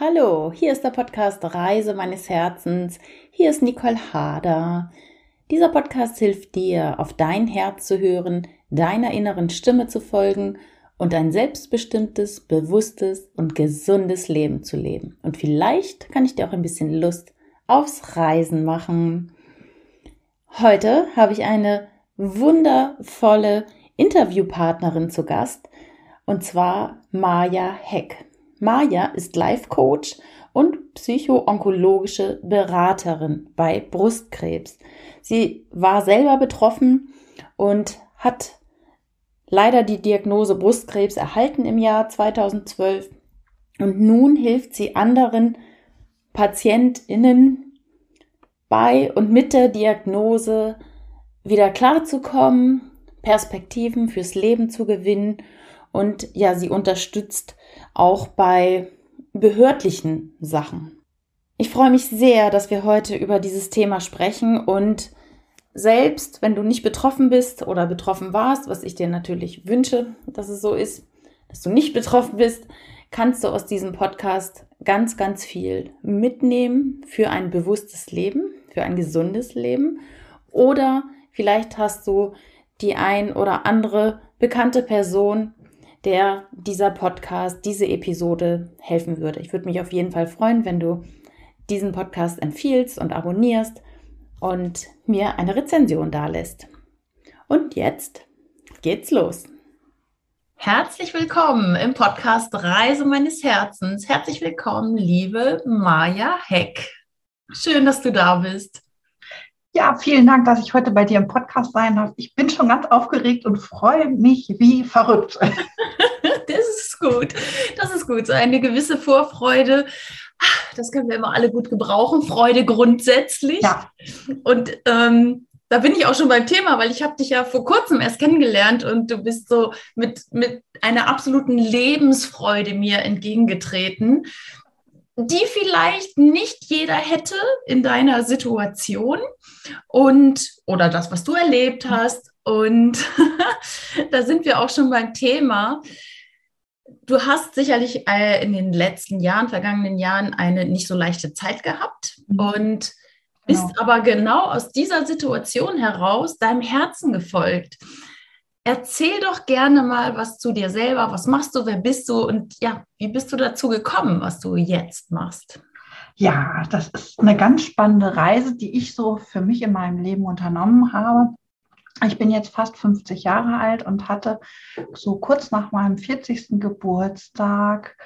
Hallo, hier ist der Podcast Reise meines Herzens. Hier ist Nicole Hader. Dieser Podcast hilft dir, auf dein Herz zu hören, deiner inneren Stimme zu folgen und ein selbstbestimmtes, bewusstes und gesundes Leben zu leben. Und vielleicht kann ich dir auch ein bisschen Lust aufs Reisen machen. Heute habe ich eine wundervolle Interviewpartnerin zu Gast, und zwar Maja Heck. Maja ist Life Coach und psychoonkologische Beraterin bei Brustkrebs. Sie war selber betroffen und hat leider die Diagnose Brustkrebs erhalten im Jahr 2012 und nun hilft sie anderen Patientinnen bei und mit der Diagnose wieder klarzukommen, Perspektiven fürs Leben zu gewinnen und ja, sie unterstützt auch bei behördlichen Sachen. Ich freue mich sehr, dass wir heute über dieses Thema sprechen und selbst wenn du nicht betroffen bist oder betroffen warst, was ich dir natürlich wünsche, dass es so ist, dass du nicht betroffen bist, kannst du aus diesem Podcast ganz, ganz viel mitnehmen für ein bewusstes Leben, für ein gesundes Leben. Oder vielleicht hast du die ein oder andere bekannte Person, der dieser Podcast, diese Episode helfen würde. Ich würde mich auf jeden Fall freuen, wenn du diesen Podcast empfiehlst und abonnierst und mir eine Rezension dalässt. Und jetzt geht's los. Herzlich willkommen im Podcast Reise meines Herzens. Herzlich willkommen, liebe Maja Heck. Schön, dass du da bist. Ja, vielen Dank, dass ich heute bei dir im Podcast sein darf. Ich bin schon ganz aufgeregt und freue mich wie verrückt. das ist gut. Das ist gut. So eine gewisse Vorfreude. Das können wir immer alle gut gebrauchen. Freude grundsätzlich. Ja. Und ähm, da bin ich auch schon beim Thema, weil ich habe dich ja vor kurzem erst kennengelernt und du bist so mit, mit einer absoluten Lebensfreude mir entgegengetreten die vielleicht nicht jeder hätte in deiner Situation und oder das, was du erlebt hast. Und da sind wir auch schon beim Thema. Du hast sicherlich äh, in den letzten Jahren, vergangenen Jahren eine nicht so leichte Zeit gehabt mhm. und bist genau. aber genau aus dieser Situation heraus deinem Herzen gefolgt. Erzähl doch gerne mal was zu dir selber. Was machst du? Wer bist du? Und ja, wie bist du dazu gekommen, was du jetzt machst? Ja, das ist eine ganz spannende Reise, die ich so für mich in meinem Leben unternommen habe. Ich bin jetzt fast 50 Jahre alt und hatte so kurz nach meinem 40. Geburtstag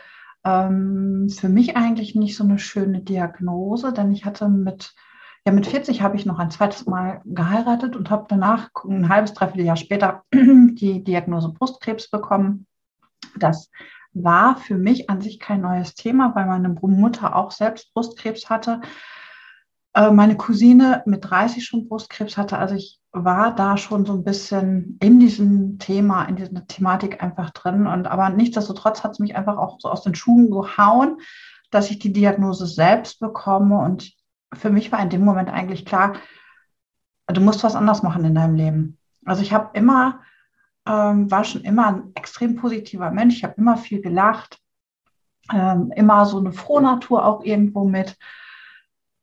ähm, für mich eigentlich nicht so eine schöne Diagnose, denn ich hatte mit ja, mit 40 habe ich noch ein zweites Mal geheiratet und habe danach ein halbes, dreiviertel Jahr später die Diagnose Brustkrebs bekommen. Das war für mich an sich kein neues Thema, weil meine Mutter auch selbst Brustkrebs hatte. Äh, meine Cousine mit 30 schon Brustkrebs hatte. Also ich war da schon so ein bisschen in diesem Thema, in dieser Thematik einfach drin. Und aber nichtsdestotrotz hat es mich einfach auch so aus den Schuhen gehauen, dass ich die Diagnose selbst bekomme. Und für mich war in dem Moment eigentlich klar, du musst was anders machen in deinem Leben. Also ich habe immer, ähm, war schon immer ein extrem positiver Mensch. Ich habe immer viel gelacht, ähm, immer so eine Frohnatur auch irgendwo mit.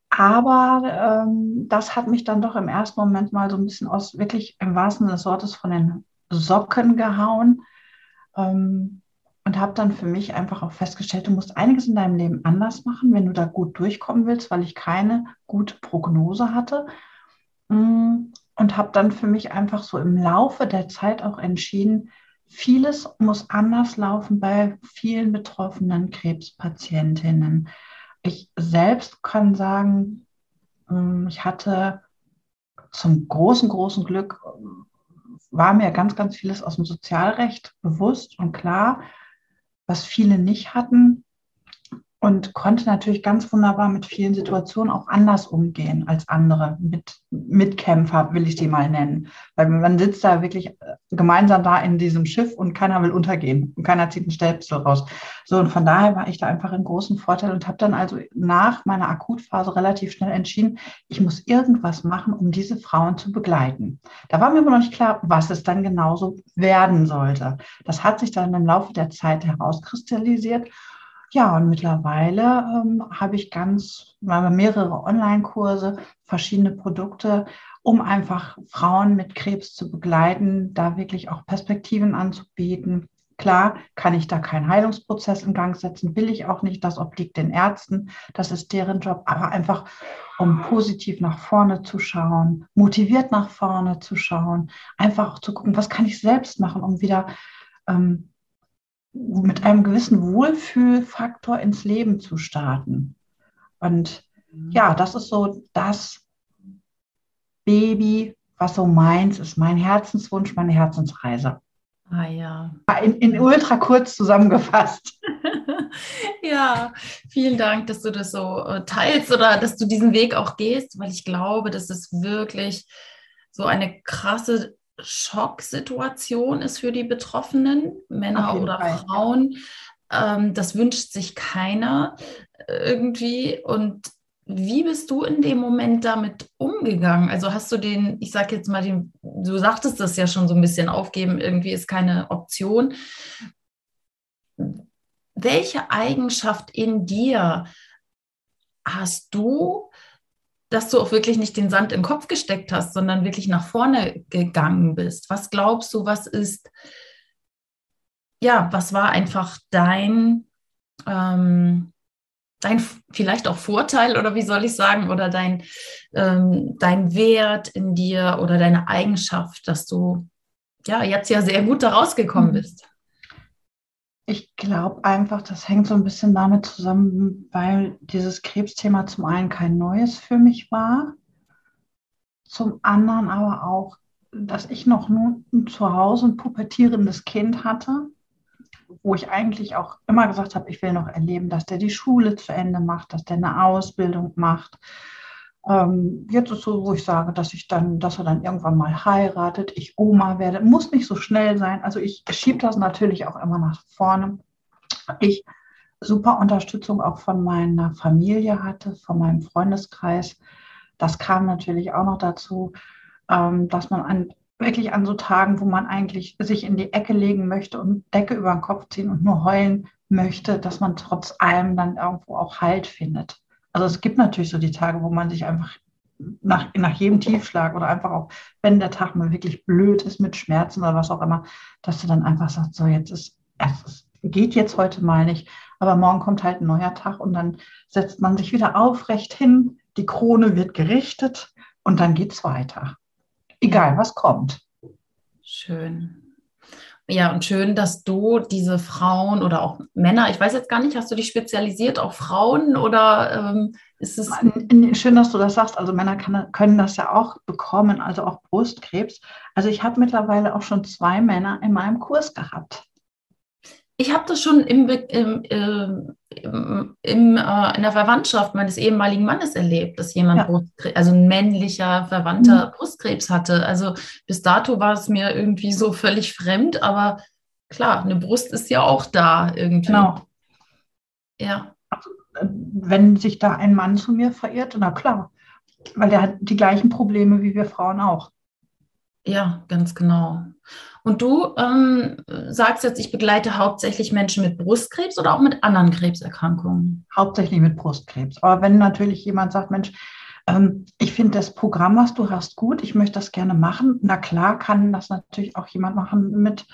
Aber ähm, das hat mich dann doch im ersten Moment mal so ein bisschen aus, wirklich im wahrsten Sinne des Wortes von den Socken gehauen. Ähm, und habe dann für mich einfach auch festgestellt, du musst einiges in deinem Leben anders machen, wenn du da gut durchkommen willst, weil ich keine gute Prognose hatte. Mm, und habe dann für mich einfach so im Laufe der Zeit auch entschieden, vieles muss anders laufen bei vielen betroffenen Krebspatientinnen. Ich selbst kann sagen, mm, ich hatte zum großen, großen Glück, war mir ganz, ganz vieles aus dem Sozialrecht bewusst und klar was viele nicht hatten und konnte natürlich ganz wunderbar mit vielen Situationen auch anders umgehen als andere mit Mitkämpfer, will ich die mal nennen. Weil man sitzt da wirklich äh, gemeinsam da in diesem Schiff und keiner will untergehen und keiner zieht einen Stäbsel raus. So, und von daher war ich da einfach in großen Vorteil und habe dann also nach meiner Akutphase relativ schnell entschieden, ich muss irgendwas machen, um diese Frauen zu begleiten. Da war mir aber noch nicht klar, was es dann genauso werden sollte. Das hat sich dann im Laufe der Zeit herauskristallisiert Ja, und mittlerweile ähm, habe ich ganz mehrere Online-Kurse, verschiedene Produkte, um einfach Frauen mit Krebs zu begleiten, da wirklich auch Perspektiven anzubieten. Klar kann ich da keinen Heilungsprozess in Gang setzen, will ich auch nicht, das obliegt den Ärzten, das ist deren Job, aber einfach um positiv nach vorne zu schauen, motiviert nach vorne zu schauen, einfach auch zu gucken, was kann ich selbst machen, um wieder ähm, mit einem gewissen Wohlfühlfaktor ins Leben zu starten. Und mhm. ja, das ist so das Baby, was so meins ist, mein Herzenswunsch, meine Herzensreise. Ah ja. In, in ultra kurz zusammengefasst. ja, vielen Dank, dass du das so äh, teilst oder dass du diesen Weg auch gehst, weil ich glaube, dass es wirklich so eine krasse Schocksituation ist für die Betroffenen, Männer oder Fall. Frauen. Ähm, das wünscht sich keiner irgendwie. Und wie bist du in dem Moment damit umgegangen? Also hast du den, ich sage jetzt mal, den, du sagtest das ja schon so ein bisschen, aufgeben irgendwie ist keine Option. Welche Eigenschaft in dir hast du, dass du auch wirklich nicht den Sand im Kopf gesteckt hast, sondern wirklich nach vorne gegangen bist? Was glaubst du, was ist, ja, was war einfach dein, ähm, dein vielleicht auch Vorteil oder wie soll ich sagen, oder dein, ähm, dein Wert in dir oder deine Eigenschaft, dass du ja jetzt ja sehr gut da rausgekommen mhm. bist? Ich glaube einfach, das hängt so ein bisschen damit zusammen, weil dieses Krebsthema zum einen kein neues für mich war, zum anderen aber auch, dass ich noch nur zu Hause ein pubertierendes Kind hatte, wo ich eigentlich auch immer gesagt habe, ich will noch erleben, dass der die Schule zu Ende macht, dass der eine Ausbildung macht, ähm, jetzt ist so, wo ich sage, dass ich dann, dass er dann irgendwann mal heiratet, ich Oma werde. Muss nicht so schnell sein. Also ich schiebe das natürlich auch immer nach vorne. Ich super Unterstützung auch von meiner Familie hatte, von meinem Freundeskreis. Das kam natürlich auch noch dazu, ähm, dass man an, wirklich an so Tagen, wo man eigentlich sich in die Ecke legen möchte und Decke über den Kopf ziehen und nur heulen möchte, dass man trotz allem dann irgendwo auch Halt findet. Also es gibt natürlich so die Tage, wo man sich einfach nach, nach jedem Tiefschlag oder einfach auch, wenn der Tag mal wirklich blöd ist mit Schmerzen oder was auch immer, dass du dann einfach sagst, so jetzt ist, es geht jetzt heute mal nicht, aber morgen kommt halt ein neuer Tag und dann setzt man sich wieder aufrecht hin, die Krone wird gerichtet und dann geht es weiter. Egal, was kommt. Schön. Ja, und schön, dass du diese Frauen oder auch Männer, ich weiß jetzt gar nicht, hast du dich spezialisiert auf Frauen oder ähm, ist es. Schön, dass du das sagst. Also Männer kann, können das ja auch bekommen, also auch Brustkrebs. Also ich habe mittlerweile auch schon zwei Männer in meinem Kurs gehabt ich habe das schon im, im, äh, im, im äh, in der Verwandtschaft meines ehemaligen Mannes erlebt, dass jemand, ja. Brustkrebs, also ein männlicher Verwandter, mhm. Brustkrebs hatte. Also bis dato war es mir irgendwie so völlig fremd, aber klar, eine Brust ist ja auch da irgendwie. Genau. Ja. Wenn sich da ein Mann zu mir verirrt, na klar, weil der hat die gleichen Probleme wie wir Frauen auch. Ja, ganz genau. Und du ähm, sagst jetzt, ich begleite hauptsächlich Menschen mit Brustkrebs oder auch mit anderen Krebserkrankungen? Hauptsächlich mit Brustkrebs. Aber wenn natürlich jemand sagt, Mensch, ähm, ich finde das Programm, was du hast, gut, ich möchte das gerne machen, na klar kann das natürlich auch jemand machen mit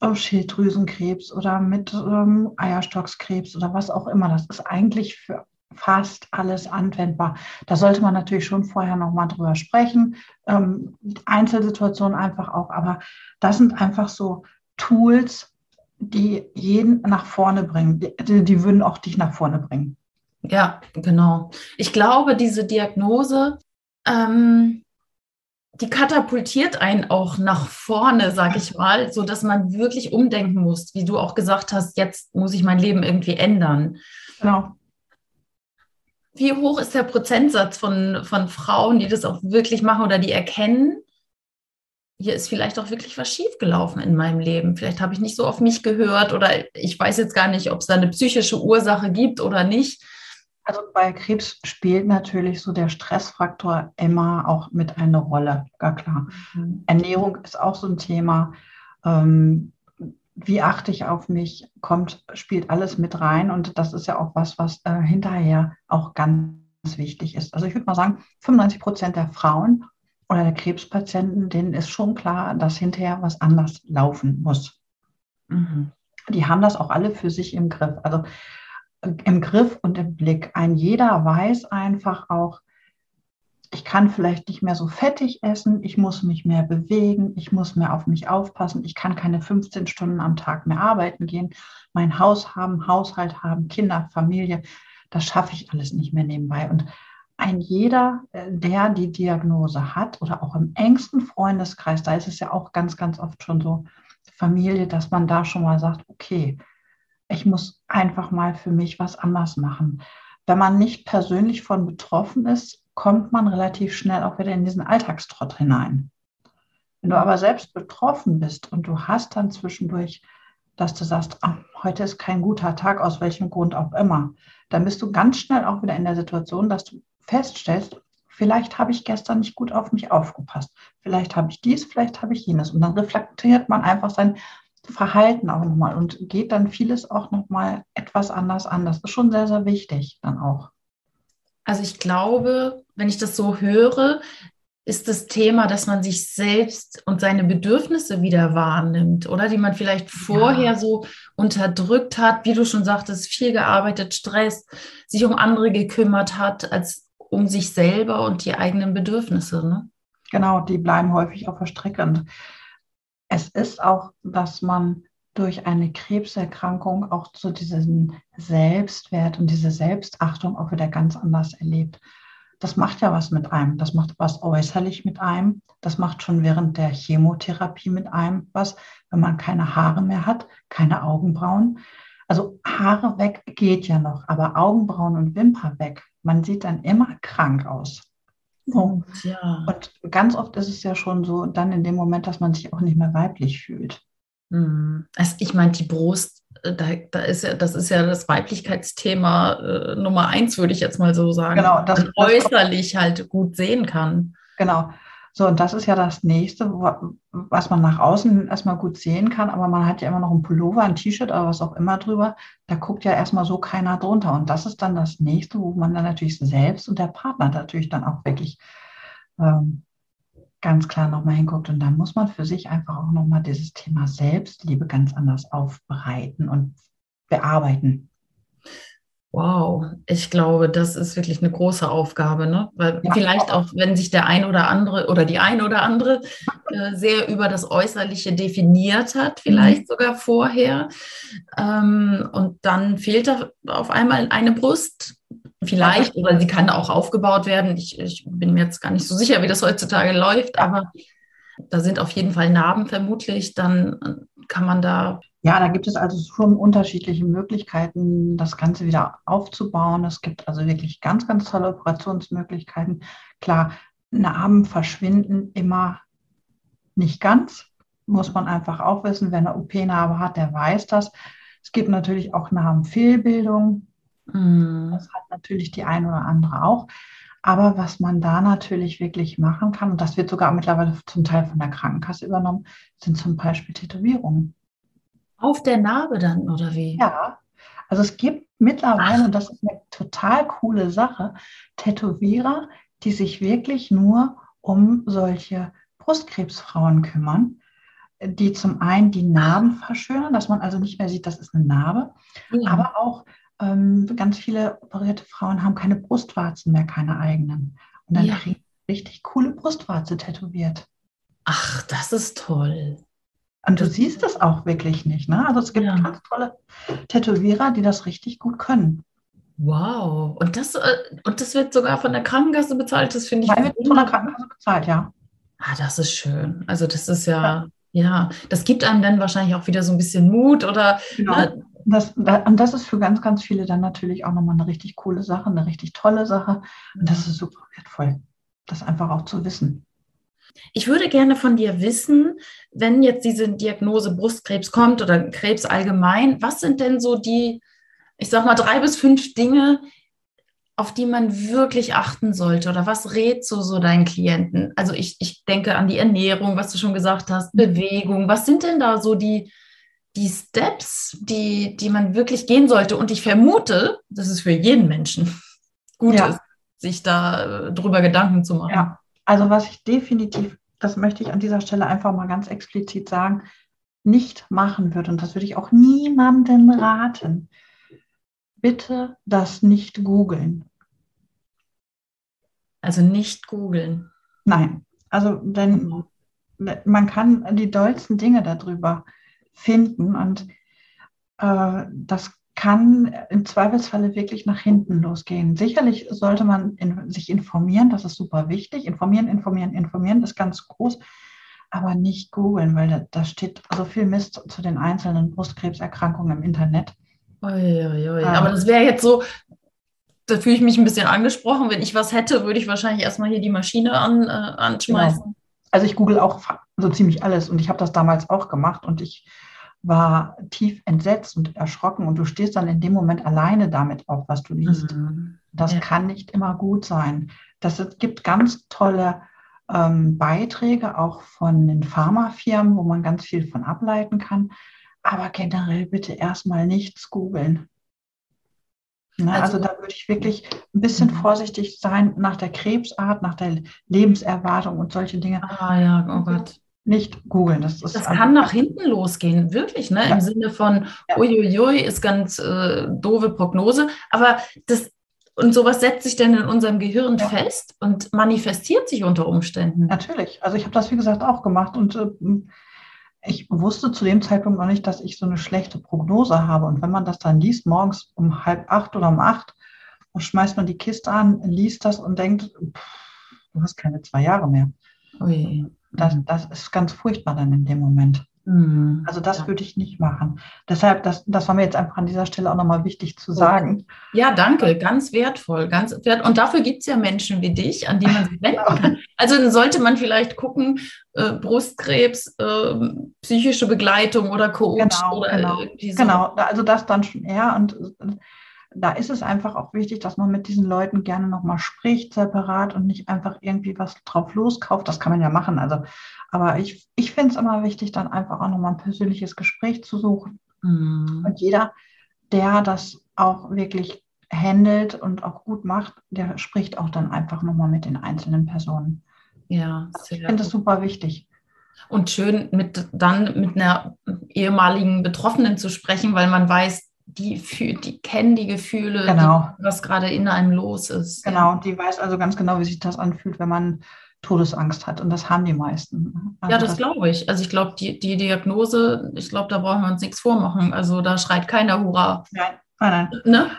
äh, Schilddrüsenkrebs oder mit ähm, Eierstockskrebs oder was auch immer. Das ist eigentlich für fast alles anwendbar. Da sollte man natürlich schon vorher nochmal drüber sprechen. Ähm, Einzelsituationen einfach auch, aber das sind einfach so Tools, die jeden nach vorne bringen. Die, die würden auch dich nach vorne bringen. Ja, genau. Ich glaube, diese Diagnose, ähm, die katapultiert einen auch nach vorne, sag ich mal, so dass man wirklich umdenken muss, wie du auch gesagt hast, jetzt muss ich mein Leben irgendwie ändern. Genau wie hoch ist der Prozentsatz von, von Frauen, die das auch wirklich machen oder die erkennen, hier ist vielleicht auch wirklich was schiefgelaufen in meinem Leben. Vielleicht habe ich nicht so auf mich gehört oder ich weiß jetzt gar nicht, ob es da eine psychische Ursache gibt oder nicht. Also bei Krebs spielt natürlich so der Stressfaktor immer auch mit eine Rolle, gar klar. Mhm. Ernährung ist auch so ein Thema. Ähm, wie achte ich auf mich, kommt, spielt alles mit rein. Und das ist ja auch was, was äh, hinterher auch ganz wichtig ist. Also ich würde mal sagen, 95 Prozent der Frauen oder der Krebspatienten, denen ist schon klar, dass hinterher was anders laufen muss. Mhm. Die haben das auch alle für sich im Griff. Also äh, im Griff und im Blick. Ein jeder weiß einfach auch, ich kann vielleicht nicht mehr so fettig essen, ich muss mich mehr bewegen, ich muss mehr auf mich aufpassen, ich kann keine 15 Stunden am Tag mehr arbeiten gehen, mein Haus haben, Haushalt haben, Kinder, Familie, das schaffe ich alles nicht mehr nebenbei. Und ein jeder, äh, der die Diagnose hat oder auch im engsten Freundeskreis, da ist es ja auch ganz, ganz oft schon so, Familie, dass man da schon mal sagt, okay, ich muss einfach mal für mich was anders machen. Wenn man nicht persönlich von betroffen ist, kommt man relativ schnell auch wieder in diesen Alltagstrott hinein. Wenn du aber selbst betroffen bist und du hast dann zwischendurch, dass du sagst, ach, heute ist kein guter Tag, aus welchem Grund auch immer, dann bist du ganz schnell auch wieder in der Situation, dass du feststellst, vielleicht habe ich gestern nicht gut auf mich aufgepasst, vielleicht habe ich dies, vielleicht habe ich jenes. Und dann reflektiert man einfach sein Verhalten auch nochmal und geht dann vieles auch nochmal etwas anders an. Das ist schon sehr, sehr wichtig dann auch. Also ich glaube, wenn ich das so höre, ist das Thema, dass man sich selbst und seine Bedürfnisse wieder wahrnimmt, oder die man vielleicht vorher ja. so unterdrückt hat, wie du schon sagtest, viel gearbeitet, Stress, sich um andere gekümmert hat, als um sich selber und die eigenen Bedürfnisse. Ne? Genau, die bleiben häufig Strecke. Und es ist auch, dass man durch eine Krebserkrankung auch so diesen Selbstwert und diese Selbstachtung auch wieder ganz anders erlebt. Das macht ja was mit einem. Das macht was äußerlich mit einem. Das macht schon während der Chemotherapie mit einem was, wenn man keine Haare mehr hat, keine Augenbrauen. Also Haare weg geht ja noch, aber Augenbrauen und Wimper weg. Man sieht dann immer krank aus. Ja. Und ganz oft ist es ja schon so, dann in dem Moment, dass man sich auch nicht mehr weiblich fühlt. Hm. Also ich meine, die Brust, äh, da, da, ist ja, das ist ja das Weiblichkeitsthema äh, Nummer eins, würde ich jetzt mal so sagen. Genau, das, man äußerlich das, halt gut sehen kann. Genau. So, und das ist ja das nächste, was man nach außen erstmal gut sehen kann, aber man hat ja immer noch ein Pullover, ein T-Shirt oder was auch immer drüber. Da guckt ja erstmal so keiner drunter. Und das ist dann das nächste, wo man dann natürlich selbst und der Partner natürlich dann auch wirklich ähm, ganz klar nochmal hinguckt. Und dann muss man für sich einfach auch nochmal dieses Thema Selbstliebe ganz anders aufbereiten und bearbeiten. Wow, ich glaube, das ist wirklich eine große Aufgabe, ne? Weil ja, vielleicht auch, wenn sich der ein oder andere oder die ein oder andere äh, sehr über das Äußerliche definiert hat, vielleicht mhm. sogar vorher, ähm, und dann fehlt da auf einmal eine Brust, Vielleicht, oder sie kann auch aufgebaut werden. Ich, ich bin mir jetzt gar nicht so sicher, wie das heutzutage läuft, aber da sind auf jeden Fall Narben vermutlich. Dann kann man da. Ja, da gibt es also schon unterschiedliche Möglichkeiten, das Ganze wieder aufzubauen. Es gibt also wirklich ganz, ganz tolle Operationsmöglichkeiten. Klar, Narben verschwinden immer nicht ganz, muss man einfach auch wissen. Wer eine OP-Narbe hat, der weiß das. Es gibt natürlich auch Narbenfehlbildung. Mhm. Das hat natürlich die eine oder andere auch. Aber was man da natürlich wirklich machen kann, und das wird sogar mittlerweile zum Teil von der Krankenkasse übernommen, sind zum Beispiel Tätowierungen. Auf der Narbe dann, oder wie? Ja. Also es gibt mittlerweile, Ach. und das ist eine total coole Sache, Tätowierer, die sich wirklich nur um solche Brustkrebsfrauen kümmern, die zum einen die Narben verschönern, dass man also nicht mehr sieht, das ist eine Narbe, ja. aber auch ganz viele operierte Frauen haben keine Brustwarzen mehr, keine eigenen. Und dann ja. kriegen richtig coole Brustwarze tätowiert. Ach, das ist toll. Und du siehst das auch wirklich nicht. Ne? Also es gibt ja. ganz tolle Tätowierer, die das richtig gut können. Wow. Und das, äh, und das wird sogar von der Krankenkasse bezahlt. Das finde ich. Nein, wird von der Krankenkasse bezahlt, ja. Ah, das ist schön. Also das ist ja, ja, ja, das gibt einem dann wahrscheinlich auch wieder so ein bisschen Mut oder genau. ne, das, und das ist für ganz, ganz viele dann natürlich auch nochmal eine richtig coole Sache, eine richtig tolle Sache. Und das ist super wertvoll, das einfach auch zu wissen. Ich würde gerne von dir wissen, wenn jetzt diese Diagnose Brustkrebs kommt oder Krebs allgemein, was sind denn so die, ich sag mal, drei bis fünf Dinge, auf die man wirklich achten sollte? Oder was rätst du so deinen Klienten? Also ich, ich denke an die Ernährung, was du schon gesagt hast, Bewegung. Was sind denn da so die, die Steps, die, die man wirklich gehen sollte. Und ich vermute, dass es für jeden Menschen gut ja. ist, sich da äh, drüber Gedanken zu machen. Ja, also was ich definitiv, das möchte ich an dieser Stelle einfach mal ganz explizit sagen, nicht machen würde, und das würde ich auch niemandem raten, bitte das nicht googeln. Also nicht googeln. Nein, also denn man kann die dollsten Dinge darüber finden und äh, das kann im Zweifelsfalle wirklich nach hinten losgehen. Sicherlich sollte man in, sich informieren, das ist super wichtig. Informieren, informieren, informieren ist ganz groß, aber nicht googeln, weil da, da steht so viel Mist zu den einzelnen Brustkrebserkrankungen im Internet. Ui, ui, ui. Aber das wäre jetzt so, da fühle ich mich ein bisschen angesprochen. Wenn ich was hätte, würde ich wahrscheinlich erstmal hier die Maschine an, äh, anschmeißen. Genau. Also ich google auch so ziemlich alles und ich habe das damals auch gemacht und ich war tief entsetzt und erschrocken und du stehst dann in dem Moment alleine damit auf, was du liest. Mhm. Das ja. kann nicht immer gut sein. Das es gibt ganz tolle ähm, Beiträge auch von den Pharmafirmen, wo man ganz viel von ableiten kann. Aber generell bitte erstmal nichts googeln. Ne, also, also, da würde ich wirklich ein bisschen mhm. vorsichtig sein nach der Krebsart, nach der Lebenserwartung und solche Dinge. Ah ja, oh Gott nicht googeln. Das, das kann nach hinten losgehen, wirklich, ne? Ja. Im Sinne von, ja. uiuiui, ist ganz äh, doofe Prognose. Aber das, und sowas setzt sich dann in unserem Gehirn ja. fest und manifestiert sich unter Umständen. Natürlich. Also ich habe das, wie gesagt, auch gemacht und äh, ich wusste zu dem Zeitpunkt noch nicht, dass ich so eine schlechte Prognose habe. Und wenn man das dann liest, morgens um halb acht oder um acht, schmeißt man die Kiste an, liest das und denkt, pff, du hast keine zwei Jahre mehr. Ui. Das, mhm. das ist ganz furchtbar dann in dem Moment. Mhm. Also das ja. würde ich nicht machen. Deshalb, das, das war mir jetzt einfach an dieser Stelle auch nochmal wichtig zu sagen. Ja, danke, ganz wertvoll, ganz wert. Und dafür gibt es ja Menschen wie dich, an die man sich wenden kann. Also dann sollte man vielleicht gucken, äh, Brustkrebs, äh, psychische Begleitung oder Coach genau, oder genau, so. genau, also das dann schon eher und da ist es einfach auch wichtig, dass man mit diesen Leuten gerne nochmal spricht, separat und nicht einfach irgendwie was drauf loskauft. Das kann man ja machen. Also, aber ich, ich finde es immer wichtig, dann einfach auch nochmal ein persönliches Gespräch zu suchen. Mhm. Und jeder, der das auch wirklich handelt und auch gut macht, der spricht auch dann einfach nochmal mit den einzelnen Personen. Ja, ich finde das super wichtig. Und schön mit dann mit einer ehemaligen Betroffenen zu sprechen, weil man weiß, die, die kennen die Gefühle, genau. die, was gerade in einem los ist. Genau, die weiß also ganz genau, wie sich das anfühlt, wenn man Todesangst hat. Und das haben die meisten. Also ja, das, das glaube ich. Also ich glaube, die, die Diagnose, ich glaube, da brauchen wir uns nichts vormachen. Also da schreit keiner Hurra. Nein, nein, nein. Ne?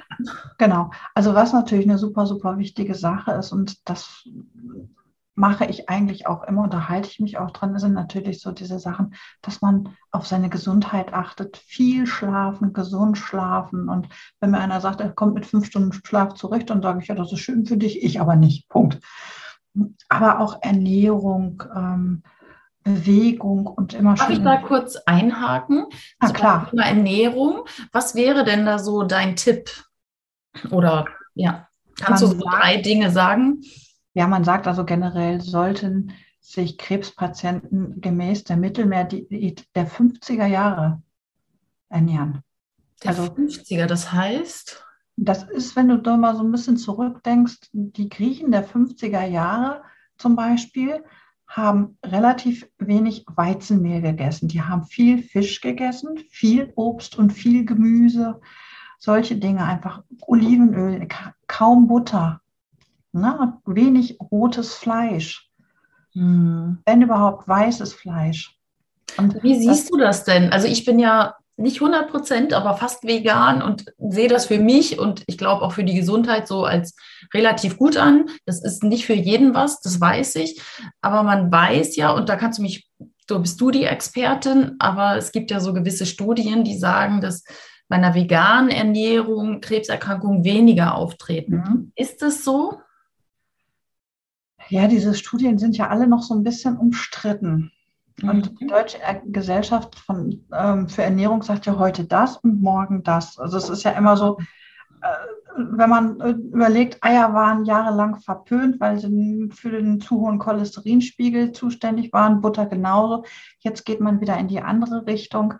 Genau. Also was natürlich eine super, super wichtige Sache ist und das mache ich eigentlich auch immer und da halte ich mich auch dran, sind natürlich so diese Sachen, dass man auf seine Gesundheit achtet, viel schlafen, gesund schlafen. Und wenn mir einer sagt, er kommt mit fünf Stunden Schlaf zurecht, dann sage ich, ja, das ist schön für dich, ich aber nicht. Punkt. Aber auch Ernährung, ähm, Bewegung und immer Darf ich da kurz einhaken? Na so klar. Thema Ernährung. Was wäre denn da so dein Tipp? Oder ja, kannst man du so drei Dinge sagen? Ja, man sagt also generell sollten sich Krebspatienten gemäß der Mittelmeerdiät der 50er Jahre ernähren. Der also, 50er, das heißt? Das ist, wenn du da mal so ein bisschen zurückdenkst, die Griechen der 50er Jahre zum Beispiel haben relativ wenig Weizenmehl gegessen. Die haben viel Fisch gegessen, viel Obst und viel Gemüse, solche Dinge, einfach Olivenöl, kaum Butter ne? wenig rotes Fleisch, hm. wenn überhaupt weißes Fleisch. Und Wie siehst du das denn? Also ich bin ja nicht 100 Prozent, aber fast vegan und sehe das für mich und ich glaube auch für die Gesundheit so als relativ gut an. Das ist nicht für jeden was, das weiß ich. Aber man weiß ja, und da kannst du mich, du bist du die Expertin, aber es gibt ja so gewisse Studien, die sagen, dass bei einer veganen Ernährung Krebserkrankungen weniger auftreten. Mhm. Ist das so? Ja, diese Studien sind ja alle noch so ein bisschen umstritten. Und mhm. die Deutsche Gesellschaft von, ähm, für Ernährung sagt ja heute das und morgen das. Also es ist ja immer so, äh, wenn man äh, überlegt, Eier waren jahrelang verpönt, weil sie für den zu hohen Cholesterinspiegel zuständig waren, Butter genauso. Jetzt geht man wieder in die andere Richtung.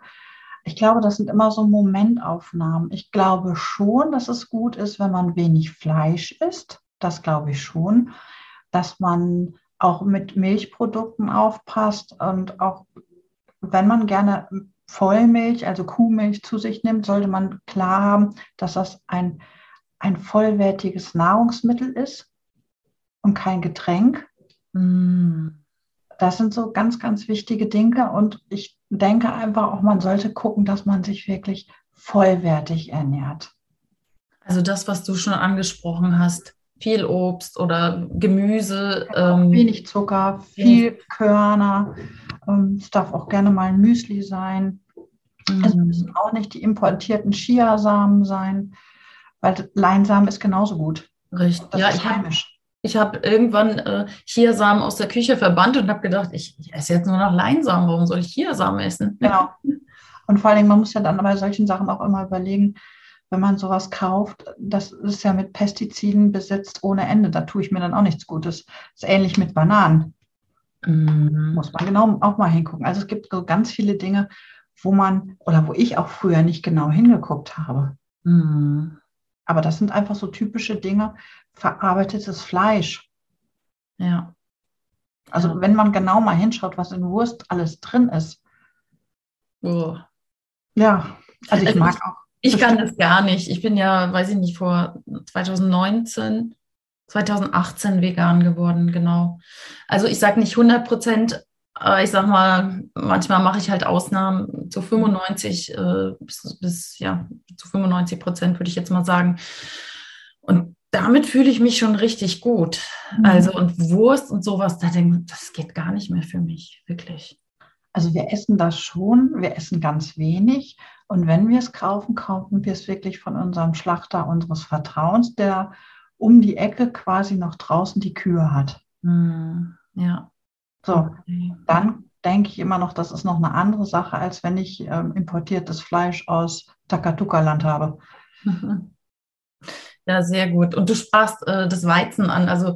Ich glaube, das sind immer so Momentaufnahmen. Ich glaube schon, dass es gut ist, wenn man wenig Fleisch isst. Das glaube ich schon. Dass man auch mit Milchprodukten aufpasst und auch wenn man gerne Vollmilch, also Kuhmilch zu sich nimmt, sollte man klar haben, dass das ein, ein vollwertiges Nahrungsmittel ist und kein Getränk. Mm. Das sind so ganz, ganz wichtige Dinge. Und ich denke einfach auch, man sollte gucken, dass man sich wirklich vollwertig ernährt. Also das, was du schon angesprochen hast, viel Obst oder Gemüse. Ähm, wenig Zucker, viel Körner. Ähm, es darf auch gerne mal ein Müsli sein. Mhm. Es müssen auch nicht die importierten Chiasamen sein, weil Leinsamen ist genauso gut. Richtig. Das ja, ist heimisch. Ich habe irgendwann äh, Chiasamen aus der Küche verbannt und habe gedacht, ich, ich, esse jetzt nur noch Leinsamen, warum soll ich Chiasamen essen? Genau. Und vor allem, man muss ja dann bei solchen Sachen auch immer überlegen, wenn man sowas kauft, das ist ja mit Pestiziden besetzt ohne Ende. Da tue ich mir dann auch nichts Gutes. Das ist ähnlich mit Bananen. Mhm. Muss man genau auch mal hingucken. Also es gibt so ganz viele Dinge, wo man oder wo ich auch früher nicht genau hingeguckt habe. Mhm. Aber das sind einfach so typische Dinge, verarbeitetes Fleisch. Ja. Also ja. wenn man genau mal hinschaut, was in Wurst alles drin ist. Oh. Ja, also ich mag auch. Ich kann das gar nicht. Ich bin ja, weiß ich nicht, vor 2019, 2018 vegan geworden, genau. Also ich sage nicht 100 Prozent, aber ich sage mal, manchmal mache ich halt Ausnahmen zu 95 äh, bis, bis, ja, zu 95 Prozent, würde ich jetzt mal sagen. Und damit fühle ich mich schon richtig gut. Mhm. Also und Wurst und sowas, da denke ich, das geht gar nicht mehr für mich, wirklich. Also wir essen das schon, wir essen ganz wenig. Und wenn wir es kaufen, kaufen wir es wirklich von unserem Schlachter unseres Vertrauens, der um die Ecke quasi noch draußen die Kühe hat. Mm, ja. So, dann denke ich immer noch, das ist noch eine andere Sache, als wenn ich ähm, importiertes Fleisch aus Takatuka-Land habe. Ja, sehr gut. Und du sprachst äh, das Weizen an. Also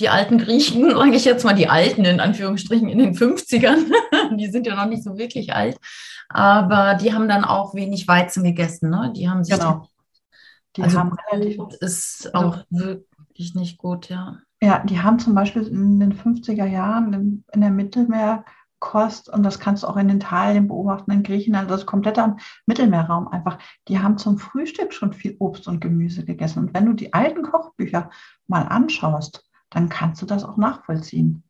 die alten Griechen, sage ich jetzt mal, die alten in Anführungsstrichen in den 50ern, die sind ja noch nicht so wirklich alt, aber die haben dann auch wenig Weizen gegessen. Ne? Die haben sich genau. Die also haben relativ ist auch also, wirklich nicht gut, ja. Ja, die haben zum Beispiel in den 50er Jahren in, der Mittelmeerkost, und das kannst du auch in Italien beobachten, in Griechenland, das komplette Mittelmeerraum einfach, die haben zum Frühstück schon viel Obst und Gemüse gegessen. Und wenn du die alten Kochbücher mal anschaust, dann kannst du das auch nachvollziehen.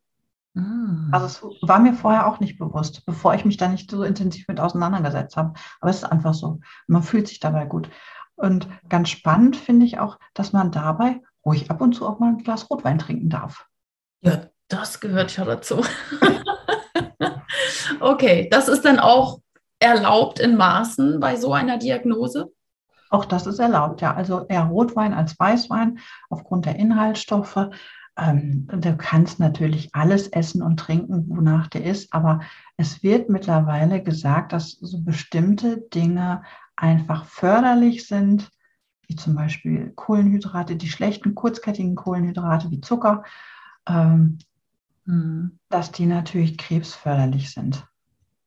Mm. Also es war mir vorher auch nicht bewusst, bevor ich mich da nicht so intensiv mit auseinandergesetzt habe. Aber es ist einfach so. Man fühlt sich dabei gut. Und ganz spannend finde ich auch, dass man dabei ruhig ab und zu auch mal ein Glas Rotwein trinken darf. Ja, das gehört ja dazu. okay, das ist dann auch erlaubt in Maßen bei so einer Diagnose? Auch das ist erlaubt, ja. Also eher Rotwein als Weißwein aufgrund der Inhaltsstoffe. Ähm, du kannst natürlich alles essen und trinken, wonach dir ist, aber es wird mittlerweile gesagt, dass so bestimmte Dinge einfach förderlich sind, wie zum Beispiel Kohlenhydrate, die schlechten kurzkettigen Kohlenhydrate wie Zucker, ähm, mhm. dass die natürlich krebsförderlich sind.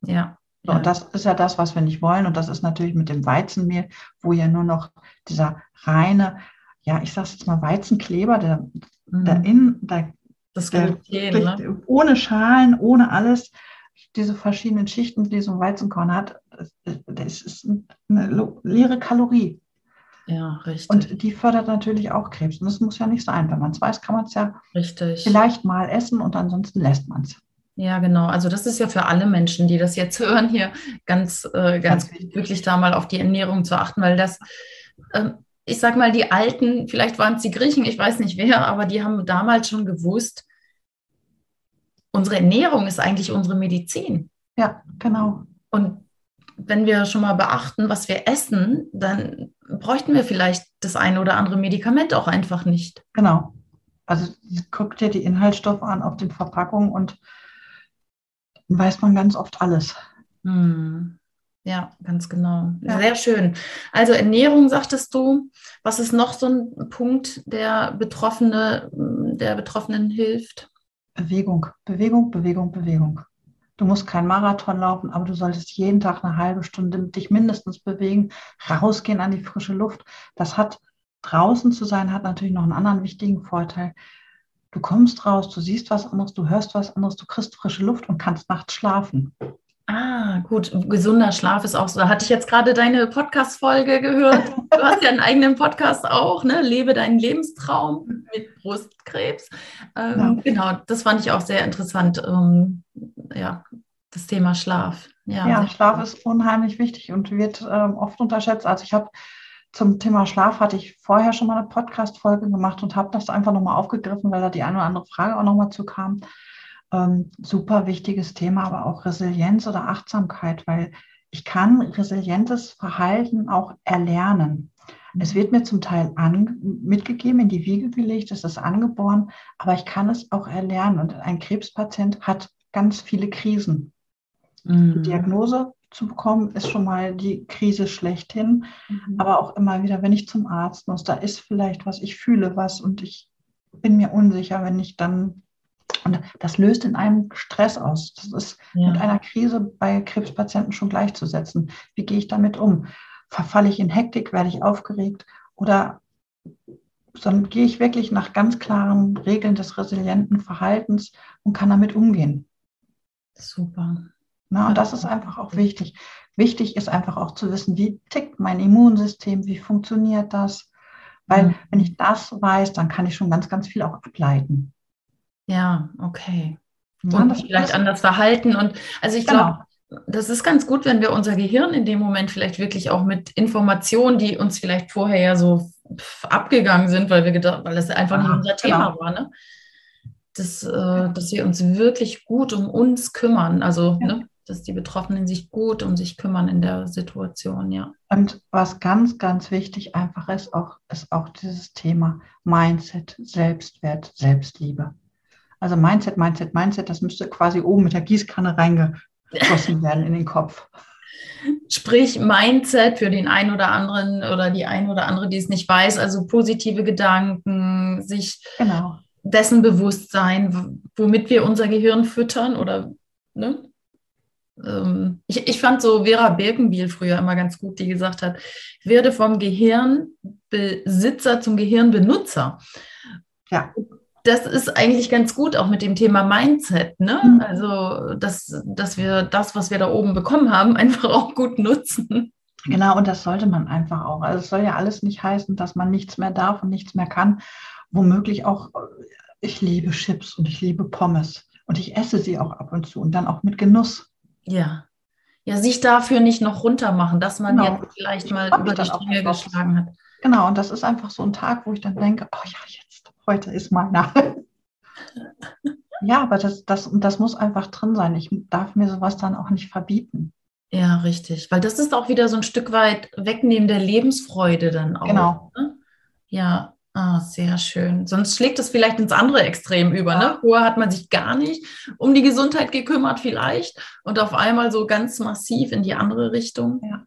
Ja. So, Und das ist ja das, was wir nicht wollen. Und das ist natürlich mit dem Weizenmehl, wo ja nur noch dieser reine, ja, ich sage jetzt mal Weizenkleber, der, mhm. der in, der, das Gluten, der, ne? ohne Schalen, ohne alles, diese verschiedenen Schichten, die so ein Weizenkorn hat, das ist eine leere Kalorie. Ja, richtig. Und die fördert natürlich auch Krebs. Und das muss ja nicht sein. Wenn man es weiß, kann man es ja richtig. vielleicht mal essen und ansonsten lässt man es. Ja, genau. Also das ist ja für alle Menschen, die das jetzt hören, hier ganz, äh, ganz, ganz wirklich da mal auf die Ernährung zu achten, weil das, äh, ich sag mal, die Alten, vielleicht waren es die Griechen, ich weiß nicht wer, aber die haben damals schon gewusst, unsere Ernährung ist eigentlich unsere Medizin. Ja, genau. Und wenn wir schon mal beachten, was wir essen, dann bräuchten wir vielleicht das eine oder andere Medikament auch einfach nicht. Genau. Also guck dir die Inhaltsstoffe an auf den Verpackungen und weiß man ganz oft alles. Hm. Ja, ganz genau. Ja. Sehr schön. Also Ernährung, sagtest du. Was ist noch so ein Punkt, der Betroffene, der Betroffenen hilft? Bewegung, Bewegung, Bewegung, Bewegung. Du musst keinen Marathon laufen, aber du solltest jeden Tag eine halbe Stunde dich mindestens bewegen, rausgehen an die frische Luft. Das hat draußen zu sein, hat natürlich noch einen anderen wichtigen Vorteil. Du kommst raus, du siehst was anderes, du hörst was anderes, du kriegst frische Luft und kannst nachts schlafen. Ah, gut. Gesunder Schlaf ist auch so. Da hatte ich jetzt gerade deine Podcast-Folge gehört. Du hast ja einen eigenen Podcast auch, ne? Lebe deinen Lebenstraum mit Brustkrebs. Ähm, ja. Genau, das fand ich auch sehr interessant. Ähm, ja, das Thema Schlaf. Ja, ja Schlaf ist unheimlich wichtig und wird ähm, oft unterschätzt. Also ich habe zum Thema Schlaf hatte ich vorher schon mal eine Podcast-Folge gemacht und habe das einfach nochmal aufgegriffen, weil da die eine oder andere Frage auch nochmal zu kam ähm, super wichtiges Thema, aber auch Resilienz oder Achtsamkeit, weil ich kann resilientes Verhalten auch erlernen. Es wird mir zum Teil an, mitgegeben, in die Wiege gelegt, es ist angeboren, aber ich kann es auch erlernen. Und ein Krebspatient hat ganz viele Krisen. Mhm. Die Diagnose zu bekommen, ist schon mal die Krise schlechthin. Mhm. Aber auch immer wieder, wenn ich zum Arzt muss, da ist vielleicht was, ich fühle was und ich bin mir unsicher, wenn ich dann und das löst in einem Stress aus. Das ist ja. mit einer Krise bei Krebspatienten schon gleichzusetzen. Wie gehe ich damit um? Verfalle ich in Hektik? Werde ich aufgeregt? Oder sondern gehe ich wirklich nach ganz klaren Regeln des resilienten Verhaltens und kann damit umgehen. Super. Na, und das ist einfach auch wichtig. Wichtig ist einfach auch zu wissen, wie tickt mein Immunsystem, wie funktioniert das. Weil mhm. wenn ich das weiß, dann kann ich schon ganz, ganz viel auch ableiten. Ja, okay. Und vielleicht anders verhalten. Und also ich glaube, genau. das ist ganz gut, wenn wir unser Gehirn in dem Moment vielleicht wirklich auch mit Informationen, die uns vielleicht vorher ja so abgegangen sind, weil wir gedacht, weil das einfach nicht unser Thema genau. war, ne? Dass, äh, dass wir uns wirklich gut um uns kümmern. Also, ja. ne? dass die Betroffenen sich gut um sich kümmern in der Situation, ja. Und was ganz, ganz wichtig einfach ist, auch, ist auch dieses Thema Mindset, Selbstwert, Selbstliebe. Also Mindset, Mindset, Mindset, das müsste quasi oben mit der Gießkanne reingegossen werden in den Kopf. Sprich, Mindset für den einen oder anderen oder die ein oder andere, die es nicht weiß, also positive Gedanken, sich genau. dessen bewusst sein, womit wir unser Gehirn füttern oder, ne? Ähm, ich, ich fand so Vera Birkenbiel früher immer ganz gut, die gesagt hat, werde vom Gehirnbesitzer zum Gehirnbenutzer. Ja das ist eigentlich ganz gut, auch mit dem Thema Mindset. Ne? Mhm. Also, dass, dass wir das, was wir da oben bekommen haben, einfach auch gut nutzen. Genau, und das sollte man einfach auch. Also es soll ja alles nicht heißen, dass man nichts mehr darf und nichts mehr kann. Womöglich auch, ich liebe Chips und ich liebe Pommes und ich esse sie auch ab und zu und dann auch mit Genuss. Ja. Ja, sich dafür nicht noch runter machen, dass man genau. jetzt vielleicht mal über die Stränge geschlagen hat. Genau, und das ist einfach so ein Tag, wo ich dann denke, oh ja, jetzt, heute ist meiner. ja, aber das, das, das muss einfach drin sein. Ich darf mir sowas dann auch nicht verbieten. Ja, richtig. Weil das ist auch wieder so ein Stück weit Wegnehmen der Lebensfreude dann auch. Genau. Ne? Ja, ah, sehr schön. Sonst schlägt es vielleicht ins andere Extrem über. Ne? Ja. Ne? Vorher hat man sich gar nicht um die Gesundheit gekümmert, vielleicht. Und auf einmal so ganz massiv in die andere Richtung. Ja.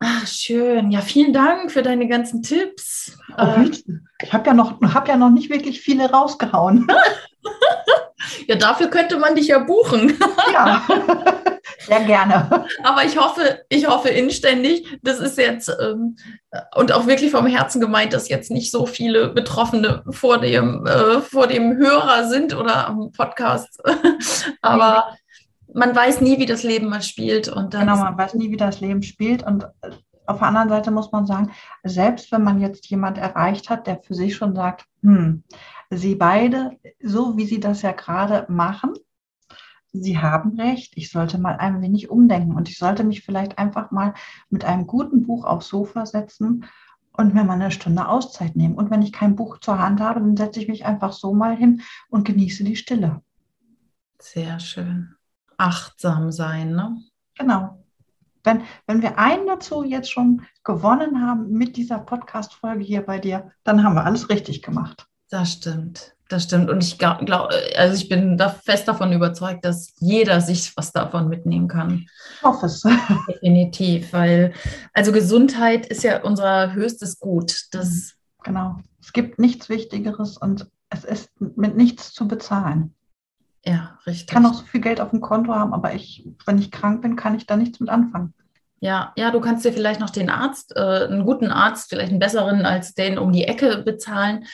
Ach, schön. Ja, vielen Dank für deine ganzen Tipps. Oh, äh, ich habe ja, noch, hab ja noch nicht wirklich viele rausgehauen. ja, dafür könnte man dich ja buchen. ja, sehr gerne. Aber ich hoffe, ich hoffe inständig, das ist jetzt ähm, und auch wirklich vom Herzen gemeint, dass jetzt nicht so viele Betroffene vor dem, äh, vor dem Hörer sind oder am Podcast. Aber man weiß nie, wie das Leben mal spielt. Und genau, man weiß nie, wie das Leben spielt. Und äh, auf der anderen Seite muss man sagen, selbst wenn man jetzt jemand erreicht hat, der für sich schon sagt, hm, sie beide, so wie sie das ja gerade machen, sie haben recht, ich sollte mal ein wenig umdenken und ich sollte mich vielleicht einfach mal mit einem guten Buch aufs Sofa setzen und mir mal eine Stunde Auszeit nehmen. Und wenn ich kein Buch zur Hand habe, dann setze ich mich einfach so mal hin und genieße die Stille. Sehr schön achtsam sein. Ne? Genau. Wenn, wenn wir einen dazu jetzt schon gewonnen haben mit dieser Podcast-Folge hier bei dir, dann haben wir alles richtig gemacht. Das stimmt. Das stimmt. Und ich glaube, also ich bin da fest davon überzeugt, dass jeder sich was davon mitnehmen kann. Ich hoffe es. Definitiv, weil also Gesundheit ist ja unser höchstes Gut. Das genau. Es gibt nichts Wichtigeres und es ist mit nichts zu bezahlen. Ja, richtig. Ich kann auch so viel Geld auf dem Konto haben, aber ich, wenn ich krank bin, kann ich da nichts mit anfangen. Ja, ja, du kannst dir vielleicht noch den Arzt, äh, einen guten Arzt, vielleicht einen besseren als den um die Ecke bezahlen.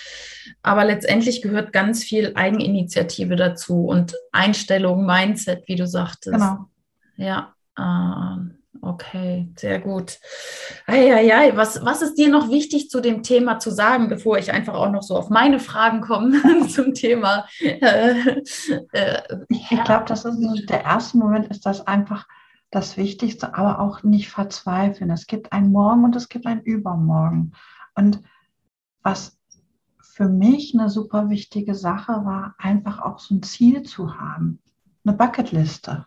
Aber letztendlich gehört ganz viel Eigeninitiative dazu und Einstellung, Mindset, wie du sagtest. Genau. Ja, äh, okay, sehr gut. Eieiei, was, was ist dir noch wichtig zu dem Thema zu sagen, bevor ich einfach auch noch so auf meine Fragen komme zum Thema? Äh, äh, ich glaube, das ist der erste Moment, ist das einfach das Wichtigste, aber auch nicht verzweifeln. Es gibt ein Morgen und es gibt ein Übermorgen. Und was für mich eine super wichtige Sache war, einfach auch so ein Ziel zu haben, eine Bucketliste.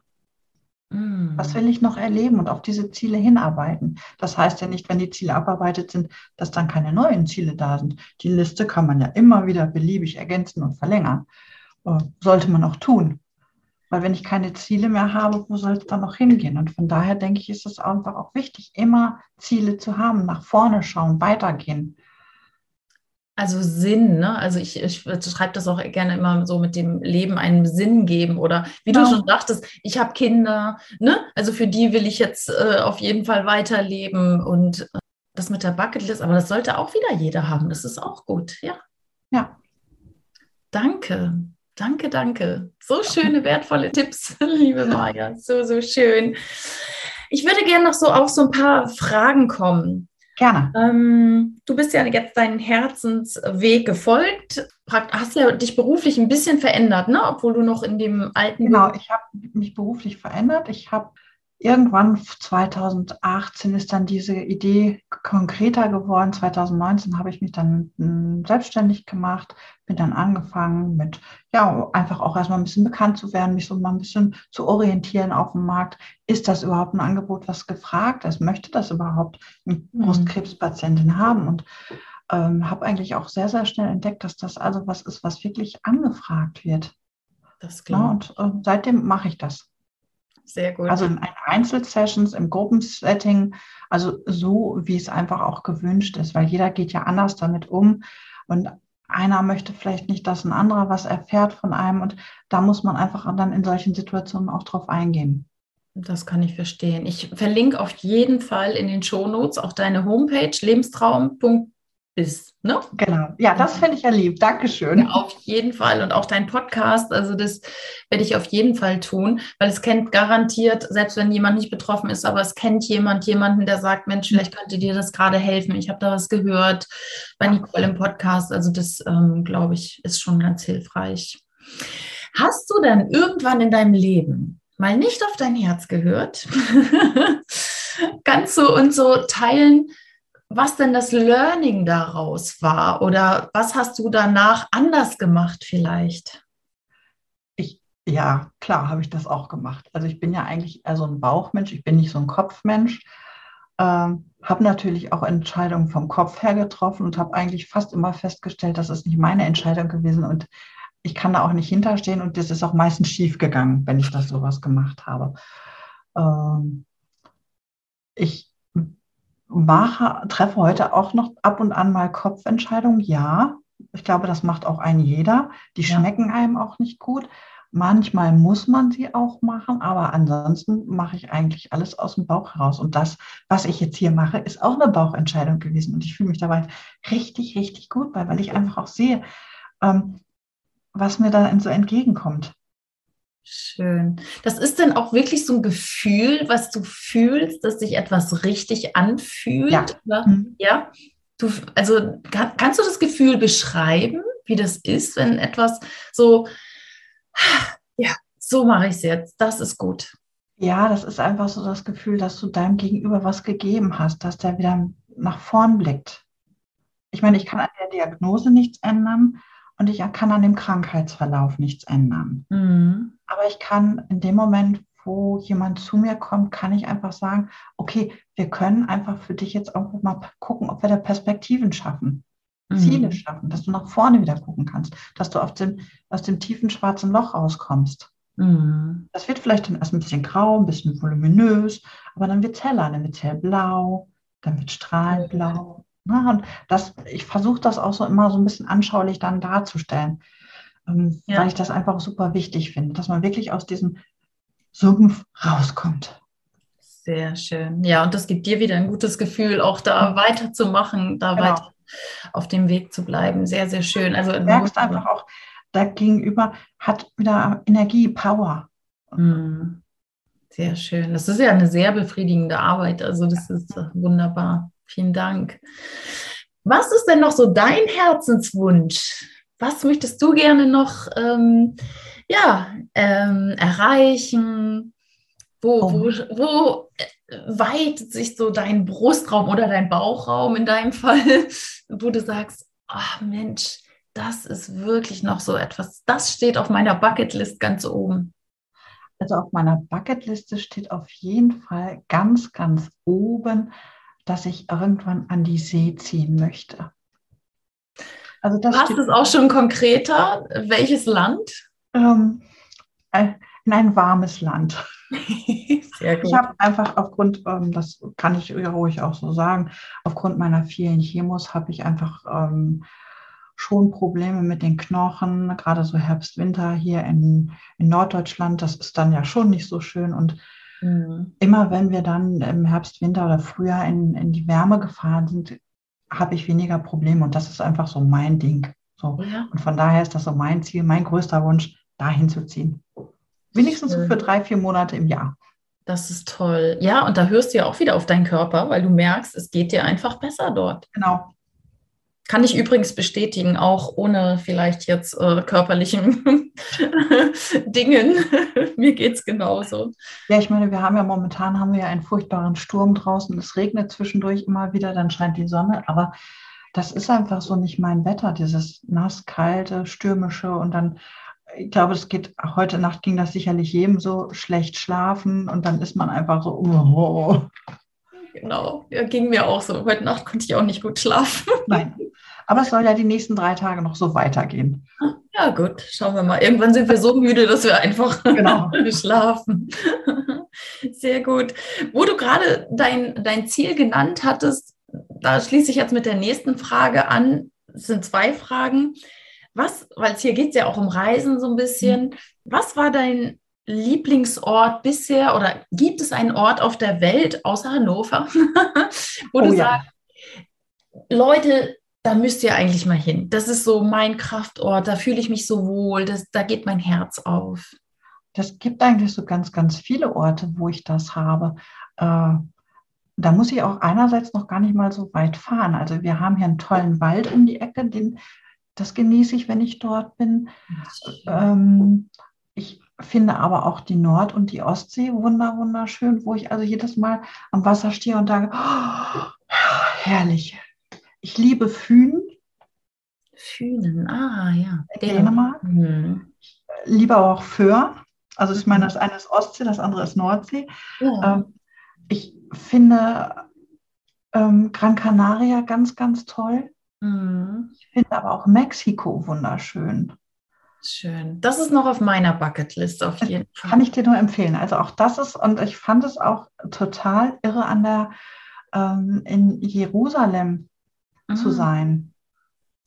Was will ich noch erleben und auf diese Ziele hinarbeiten? Das heißt ja nicht, wenn die Ziele abarbeitet sind, dass dann keine neuen Ziele da sind. Die Liste kann man ja immer wieder beliebig ergänzen und verlängern. Äh, sollte man auch tun. Weil wenn ich keine Ziele mehr habe, wo soll es dann noch hingehen? Und von daher denke ich, ist es einfach auch wichtig, immer Ziele zu haben, nach vorne schauen, weitergehen. Also Sinn, ne? Also ich, ich schreibe das auch gerne immer so mit dem Leben einen Sinn geben. Oder wie genau. du schon sagtest, ich habe Kinder, ne? Also für die will ich jetzt äh, auf jeden Fall weiterleben. Und äh, das mit der Bucketlist, aber das sollte auch wieder jeder haben. Das ist auch gut, ja. Ja. Danke. Danke, danke. So schöne, wertvolle Tipps, liebe Maja. So, so schön. Ich würde gerne noch so auf so ein paar Fragen kommen. Gerne. Ähm, du bist ja jetzt deinen Herzensweg gefolgt. Hast ja dich beruflich ein bisschen verändert, ne? obwohl du noch in dem alten. Genau, ich habe mich beruflich verändert. Ich habe irgendwann 2018 ist dann diese Idee konkreter geworden. 2019 habe ich mich dann hm, selbstständig gemacht, bin dann angefangen mit, ja, einfach auch erstmal ein bisschen bekannt zu werden, mich so mal ein bisschen zu orientieren auf dem Markt. Ist das überhaupt ein Angebot, was gefragt ist? Möchte das überhaupt eine mhm. Brustkrebspatientin haben? Und ähm, habe eigentlich auch sehr, sehr schnell entdeckt, dass das also was ist, was wirklich angefragt wird. Das. Ja, und äh, seitdem mache ich das. Sehr gut. Also in Einzelsessions, im Gruppensetting, also so, wie es einfach auch gewünscht ist, weil jeder geht ja anders damit um und einer möchte vielleicht nicht, dass ein anderer was erfährt von einem und da muss man einfach dann in solchen Situationen auch drauf eingehen. Das kann ich verstehen. Ich verlinke auf jeden Fall in den Shownotes auch deine Homepage lebenstraum.de bist. Ne? Genau. Ja, das finde ich ja lieb. Dankeschön. Ja, auf jeden Fall. Und auch dein Podcast, also das werde ich auf jeden Fall tun, weil es kennt garantiert, selbst wenn jemand nicht betroffen ist, aber es kennt jemand, jemanden, der sagt, Mensch, vielleicht könnte dir das gerade helfen. Ich habe da was gehört bei Nicole im Podcast. Also das, ähm, glaube ich, ist schon ganz hilfreich. Hast du dann irgendwann in deinem Leben mal nicht auf dein Herz gehört? Kannst du uns so teilen, was denn das Learning daraus war oder was hast du danach anders gemacht vielleicht? Ich, ja, klar habe ich das auch gemacht. Also ich bin ja eigentlich eher so ein Bauchmensch, ich bin nicht so ein Kopfmensch. Ähm, habe natürlich auch Entscheidungen vom Kopf her getroffen und habe eigentlich fast immer festgestellt, das ist nicht meine Entscheidung gewesen und ich kann da auch nicht hinterstehen und das ist auch meistens schief gegangen, wenn ich das sowas gemacht habe. Ähm, ich mache, treffe heute auch noch ab und an mal Kopfentscheidungen. Ja, ich glaube, das macht auch ein jeder. Die ja. schmecken einem auch nicht gut. Manchmal muss man sie auch machen, aber ansonsten mache ich eigentlich alles aus dem Bauch heraus. Und das, was ich jetzt hier mache, ist auch eine Bauchentscheidung gewesen. Und ich fühle mich dabei richtig, richtig gut bei, weil ich einfach auch sehe, ähm, was mir da so entgegenkommt. Schön. Das ist dann auch wirklich so ein Gefühl, was du fühlst, dass sich etwas richtig anfühlt? Ja. Mhm. ja? Du, also kann, kannst du das Gefühl beschreiben, wie das ist, wenn etwas so, ja, so mache ich es jetzt, das ist gut. Ja, das ist einfach so das Gefühl, dass du deinem Gegenüber was gegeben hast, dass der wieder nach vorn blickt. Ich meine, ich kann an der Diagnose nichts ändern, und ich kann an dem Krankheitsverlauf nichts ändern. Mhm. Aber ich kann in dem Moment, wo jemand zu mir kommt, kann ich einfach sagen, okay, wir können einfach für dich jetzt auch mal gucken, ob wir da Perspektiven schaffen, mhm. Ziele schaffen, dass du nach vorne wieder gucken kannst, dass du aus dem, aus dem tiefen schwarzen Loch rauskommst. Mhm. Das wird vielleicht dann erst ein bisschen grau, ein bisschen voluminös, aber dann wird es heller, dann wird es hellblau, dann wird strahlblau. Ne? Und das, ich versuche das auch so immer so ein bisschen anschaulich dann darzustellen. ähm, ja. weil ich das einfach super wichtig finde, dass man wirklich aus diesem Sumpf rauskommt. Sehr schön. Ja, und das gibt dir wieder ein gutes Gefühl, auch da weiterzumachen, da genau. weiter auf dem Weg zu bleiben. Sehr, sehr schön. Also du merkst einfach auch, da gegenüber hat wieder Energie, Power. Mhm. Sehr schön. Das ist ja eine sehr befriedigende Arbeit. Also das ist wunderbar. Vielen Dank. Was ist denn noch so dein Herzenswunsch? Was möchtest du gerne noch ähm, ja, ähm, erreichen? Wo, oh. wo, wo äh, weitet sich so dein Brustraum oder dein Bauchraum in deinem Fall, wo du sagst, ach Mensch, das ist wirklich noch so etwas, das steht auf meiner Bucketlist ganz oben. Also auf meiner Bucketliste steht auf jeden Fall ganz, ganz oben, dass ich irgendwann an die See ziehen möchte. Also das Hast es auch schon konkreter? Welches Land? Ähm, äh, in ein warmes Land. Sehr gut. Ich habe einfach aufgrund, ähm, das kann ich ruhig auch so sagen, aufgrund meiner vielen Chemos habe ich einfach ähm, schon Probleme mit den Knochen, gerade so Herbst, Winter hier in, in Norddeutschland. Das ist dann ja schon nicht so schön. Und mhm. immer wenn wir dann im Herbst, Winter oder Frühjahr in, in die Wärme gefahren sind, habe ich weniger Probleme. Und das ist einfach so mein Ding. So. Ja. Und von daher ist das so mein Ziel, mein größter Wunsch, dahin zu ziehen. Wenigstens so für drei, vier Monate im Jahr. Das ist toll. Ja, und da hörst du ja auch wieder auf deinen Körper, weil du merkst, es geht dir einfach besser dort. Genau. Kann ich übrigens bestätigen, auch ohne vielleicht jetzt äh, körperlichen Dingen. Mir geht es genauso. Ja, ich meine, wir haben ja momentan haben wir ja einen furchtbaren Sturm draußen. Es regnet zwischendurch immer wieder, dann scheint die Sonne, aber das ist einfach so nicht mein Wetter, dieses nass, kalte, stürmische und dann ich glaube, es geht, heute Nacht ging das sicherlich jedem so, schlecht schlafen und dann ist man einfach so, oh. Genau, ja, ging mir auch so. Heute Nacht konnte ich auch nicht gut schlafen. Nein, aber es soll ja die nächsten drei Tage noch so weitergehen. Ja, gut, schauen wir mal. Irgendwann sind wir so müde, dass wir einfach genau. schlafen. Sehr gut. Wo du gerade dein, dein Ziel genannt hattest, da schließe ich jetzt mit der nächsten Frage an. Es sind zwei Fragen. Was, weil hier geht es ja auch um Reisen so ein bisschen. Was war dein Lieblingsort bisher oder gibt es einen Ort auf der Welt außer Hannover, wo oh, du ja. sagst, Leute, da müsst ihr eigentlich mal hin. Das ist so mein Kraftort, da fühle ich mich so wohl, das, da geht mein Herz auf. Das gibt eigentlich so ganz, ganz viele Orte, wo ich das habe. Äh, da muss ich auch einerseits noch gar nicht mal so weit fahren. Also wir haben hier einen tollen Wald um die Ecke, den das genieße ich, wenn ich dort bin. Ähm, ich finde aber auch die Nord- und die Ostsee wunder, wunderschön, wo ich also jedes Mal am Wasser stehe und sage, oh, herrlich. Ich liebe Fünen. Fünen, ah ja. Dänemark. Mhm. Ich liebe auch Föhr. Also ich meine, das eine ist Ostsee, das andere ist Nordsee. Ja. Ähm, ich finde ähm, Gran Canaria ganz, ganz toll. Mhm. Ich finde aber auch Mexiko wunderschön. Schön. Das ist noch auf meiner Bucketlist auf jeden Fall. Kann ich dir nur empfehlen. Also auch das ist, und ich fand es auch total irre an der ähm, in Jerusalem mhm. zu sein.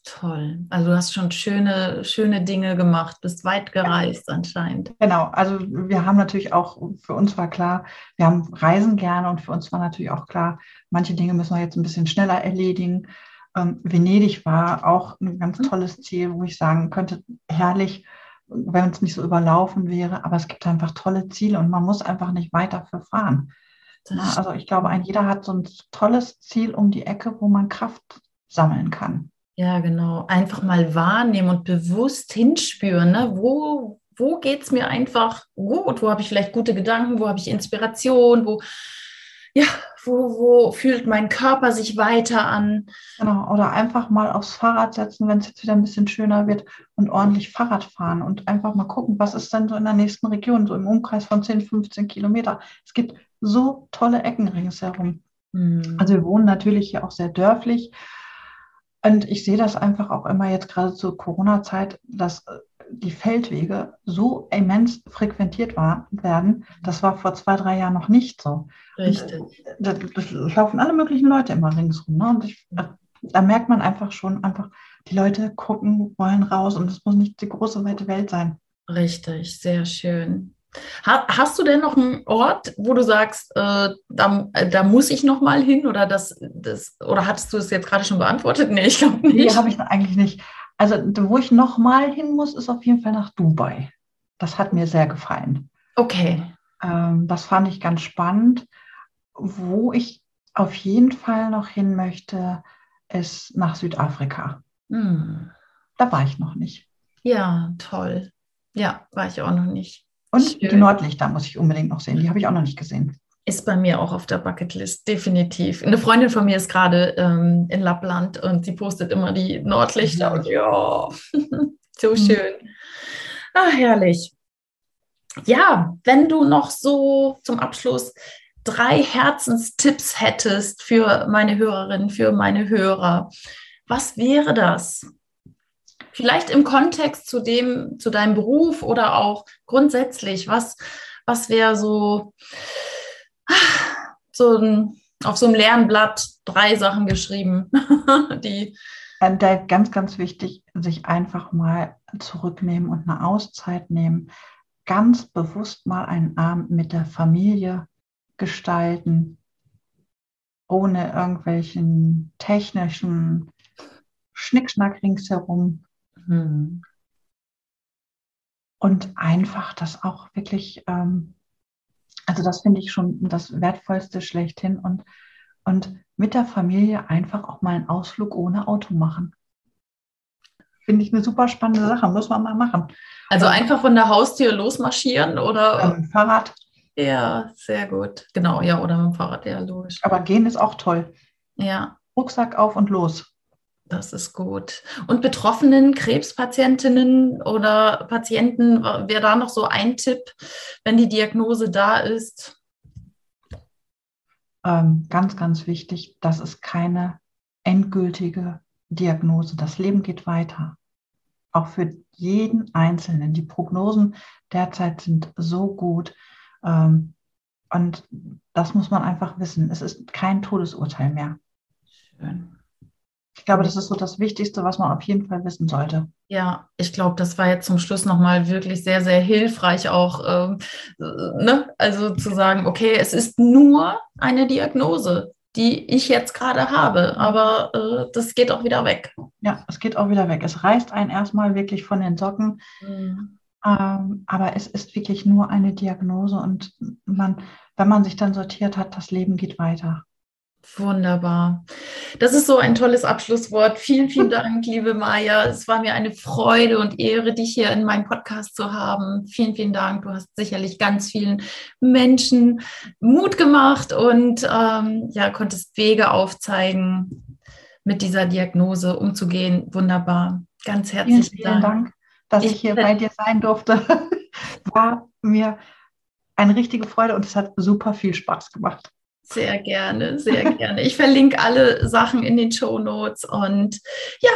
Toll. Also du hast schon schöne, schöne Dinge gemacht, bist weit gereist ja. anscheinend. Genau, also wir haben natürlich auch, für uns war klar, wir haben Reisen gerne und für uns war natürlich auch klar, manche Dinge müssen wir jetzt ein bisschen schneller erledigen. Ähm, Venedig war auch ein ganz mhm. tolles Ziel, wo ich sagen könnte, herrlich, wenn es nicht so überlaufen wäre, aber es gibt einfach tolle Ziele und man muss einfach nicht weiter für fahren. Na, also ich glaube, ein jeder hat so ein tolles Ziel um die Ecke, wo man Kraft sammeln kann. Ja, genau. Einfach mal wahrnehmen und bewusst hinspüren. Ne? Wo, wo geht es mir einfach gut? Wo habe ich vielleicht gute Gedanken? Wo habe ich Inspiration? Wo, ja, wo, wo fühlt mein Körper sich weiter an? Genau, oder einfach mal aufs Fahrrad setzen, wenn es jetzt wieder ein bisschen schöner wird und ordentlich Fahrrad fahren und einfach mal gucken, was ist denn so in der nächsten Region, so im Umkreis von 10, 15 Kilometer. Es gibt so tolle Ecken ringsherum. Mhm. Also wir wohnen natürlich hier auch sehr dörflich. Und ich sehe das einfach auch immer jetzt gerade zur Corona-Zeit, dass die Feldwege so immens frequentiert war, werden, das war vor zwei, drei Jahren noch nicht so. Richtig. Da, laufen alle möglichen Leute immer ringsrum. Ne? Und ich, da merkt man einfach schon, einfach, die Leute gucken, wollen raus und es muss nicht die große, weite Welt sein. Richtig, sehr schön. Hast du denn noch einen Ort, wo du sagst, äh, da, äh, da, muss ich noch mal hin oder das, das oder hattest du es jetzt gerade schon beantwortet? Nee, ich glaube nicht. Nee, habe ich eigentlich nicht. Also, wo ich noch mal hin muss, ist auf jeden Fall nach Dubai. Das hat mir sehr gefallen. Okay. Ähm, das fand ich ganz spannend. Wo ich auf jeden Fall noch hin möchte, ist nach Südafrika. Hm. Da war ich noch nicht. Ja, toll. Ja, war ich auch noch nicht. Und Schön. die Nordlichter muss ich unbedingt noch sehen. Die habe ich auch noch nicht gesehen. Ist bei mir auch auf der Bucketlist, definitiv. Eine Freundin von mir ist gerade ähm, in Lappland und sie postet immer die Nordlichter und ja, so mhm. schön. Ach, herrlich. Ja, wenn du noch so zum Abschluss drei Herzenstipps hättest für meine Hörerinnen, für meine Hörer, was wäre das? Vielleicht im Kontext zu dem, zu deinem Beruf oder auch grundsätzlich, was, was wäre so, so ein, auf so einem Lernblatt drei Sachen geschrieben, die. Da ganz, ganz wichtig, sich einfach mal zurücknehmen und eine Auszeit nehmen. Ganz bewusst mal einen Abend mit der Familie gestalten, ohne irgendwelchen technischen Schnickschnack ringsherum. Mhm. Und einfach das auch wirklich, ähm, also das finde ich schon das Wertvollste schlechthin und, und mit der Familie einfach auch mal einen Ausflug ohne Auto machen. Finde ich eine super spannende Sache, muss man mal machen. Also einfach von der Haustür losmarschieren oder? Ähm, Fahrrad. Ja, sehr gut. Genau, ja, oder mit dem Fahrrad, ja, logisch. Aber gehen ist auch toll. Ja. Rucksack auf und los. Das ist gut. Und Betroffenen, Krebspatientinnen oder Patienten, wäre da noch so ein Tipp, wenn die Diagnose da ist? Ähm, ganz, ganz wichtig, das ist keine endgültige Diagnose. Das Leben geht weiter. Auch für jeden Einzelnen. Die Prognosen derzeit sind so gut. Ähm, und das muss man einfach wissen. Es ist kein Todesurteil mehr. Schön. Ich glaube, das ist so das Wichtigste, was man auf jeden Fall wissen sollte. Ja, ich glaube, das war jetzt zum Schluss nochmal wirklich sehr, sehr hilfreich auch, ähm, ne? also zu sagen, okay, es ist nur eine Diagnose, die ich jetzt gerade habe, aber äh, das geht auch wieder weg. Ja, es geht auch wieder weg. Es reißt einen erstmal wirklich von den Socken. Mhm. Ähm, aber es ist wirklich nur eine Diagnose und man, wenn man sich dann sortiert hat, das Leben geht weiter. Wunderbar. Das ist so ein tolles Abschlusswort. Vielen, vielen Dank, liebe Maja. Es war mir eine Freude und Ehre, dich hier in meinem Podcast zu haben. Vielen, vielen Dank. Du hast sicherlich ganz vielen Menschen Mut gemacht und ähm, ja, konntest Wege aufzeigen, mit dieser Diagnose umzugehen. Wunderbar. Ganz herzlichen vielen, vielen Dank. Dank, dass ich, ich hier bei dir sein durfte. War mir eine richtige Freude und es hat super viel Spaß gemacht. Sehr gerne, sehr gerne. Ich verlinke alle Sachen in den Show Notes und ja,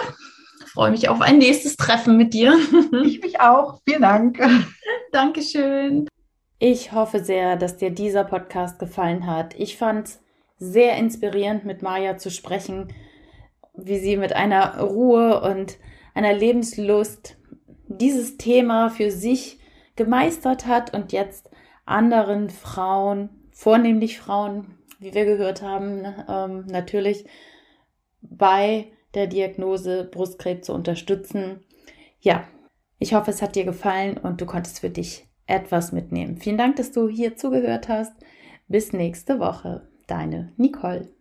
freue mich auf ein nächstes Treffen mit dir. Ich mich auch. Vielen Dank. Dankeschön. Ich hoffe sehr, dass dir dieser Podcast gefallen hat. Ich fand es sehr inspirierend, mit Maja zu sprechen, wie sie mit einer Ruhe und einer Lebenslust dieses Thema für sich gemeistert hat und jetzt anderen Frauen, vornehmlich Frauen, wie wir gehört haben, ne, ähm, natürlich bei der Diagnose Brustkrebs zu unterstützen. Ja, ich hoffe, es hat dir gefallen und du konntest für dich etwas mitnehmen. Vielen Dank, dass du hier zugehört hast. Bis nächste Woche. Deine Nicole.